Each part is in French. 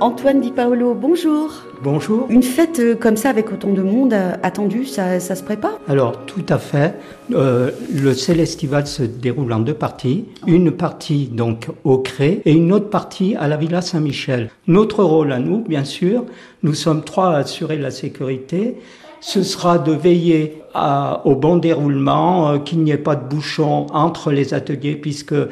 Antoine Di Paolo, bonjour. Bonjour. Une fête euh, comme ça avec autant de monde euh, attendu, ça, ça se prépare? Alors tout à fait. Euh, le Célestival se déroule en deux parties. Une partie donc au Cré et une autre partie à la Villa Saint-Michel. Notre rôle à nous, bien sûr, nous sommes trois à assurer la sécurité ce sera de veiller à, au bon déroulement, euh, qu'il n'y ait pas de bouchons entre les ateliers, puisque euh,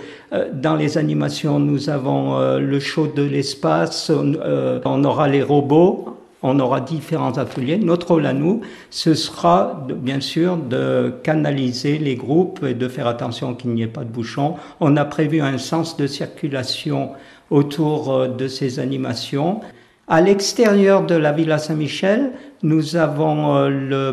dans les animations, nous avons euh, le show de l'espace, on aura les robots, on aura différents ateliers. Notre rôle à nous, ce sera de, bien sûr de canaliser les groupes et de faire attention qu'il n'y ait pas de bouchons. On a prévu un sens de circulation autour de ces animations. À l'extérieur de la Villa Saint-Michel, nous avons euh,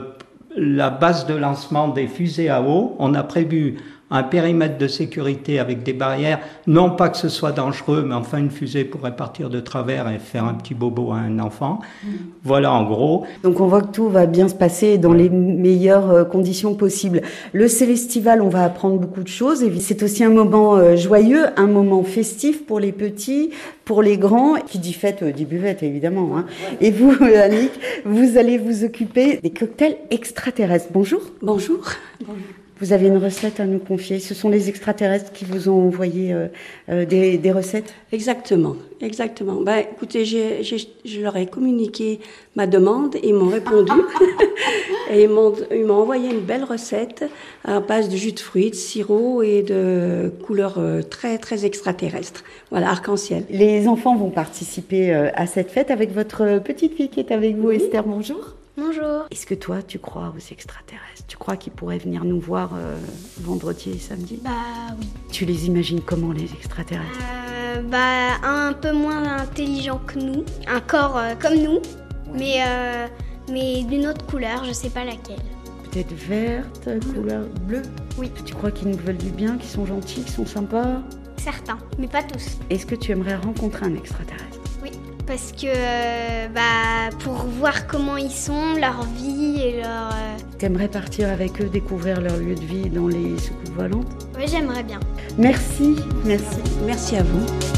la base de lancement des fusées à eau. On a prévu un périmètre de sécurité avec des barrières, non pas que ce soit dangereux, mais enfin une fusée pourrait partir de travers et faire un petit bobo à un enfant. Mm. Voilà en gros. Donc on voit que tout va bien se passer dans les meilleures euh, conditions possibles. Le Célestival, on va apprendre beaucoup de choses et c'est aussi un moment euh, joyeux, un moment festif pour les petits, pour les grands. Qui dit fête euh, dit buvette évidemment. Hein. Et vous, Annick, vous allez vous occuper des cocktails extraterrestres. Bonjour. Bonjour. Bonjour. Vous avez une recette à nous confier. Ce sont les extraterrestres qui vous ont envoyé euh, euh, des, des, recettes? Exactement, exactement. Ben, écoutez, j'ai, j'ai, je leur ai communiqué ma demande et ils m'ont répondu. et ils m'ont, ils m'ont envoyé une belle recette à base de jus de fruits, de sirop et de couleurs euh, très, très extraterrestres. Voilà, arc-en-ciel. Les enfants vont participer à cette fête avec votre petite fille qui est avec vous, Esther. Bonjour. Bonjour. Est-ce que toi, tu crois aux extraterrestres? Tu crois qu'ils pourraient venir nous voir euh, vendredi et samedi? Bah oui. Tu les imagines comment, les extraterrestres? Euh, Bah un peu moins intelligents que nous, un corps euh, comme nous, mais, mais d'une autre couleur, je sais pas laquelle. Peut-être verte, couleur bleue? Oui. Tu crois qu'ils nous veulent du bien, qu'ils sont gentils, qu'ils sont sympas? Certains, mais pas tous. Est-ce que tu aimerais rencontrer un extraterrestre? Parce que euh, bah, pour voir comment ils sont, leur vie et leur. Euh... T'aimerais partir avec eux, découvrir leur lieu de vie dans les soucoupes volantes? Oui, j'aimerais bien. Merci, merci. Merci à vous.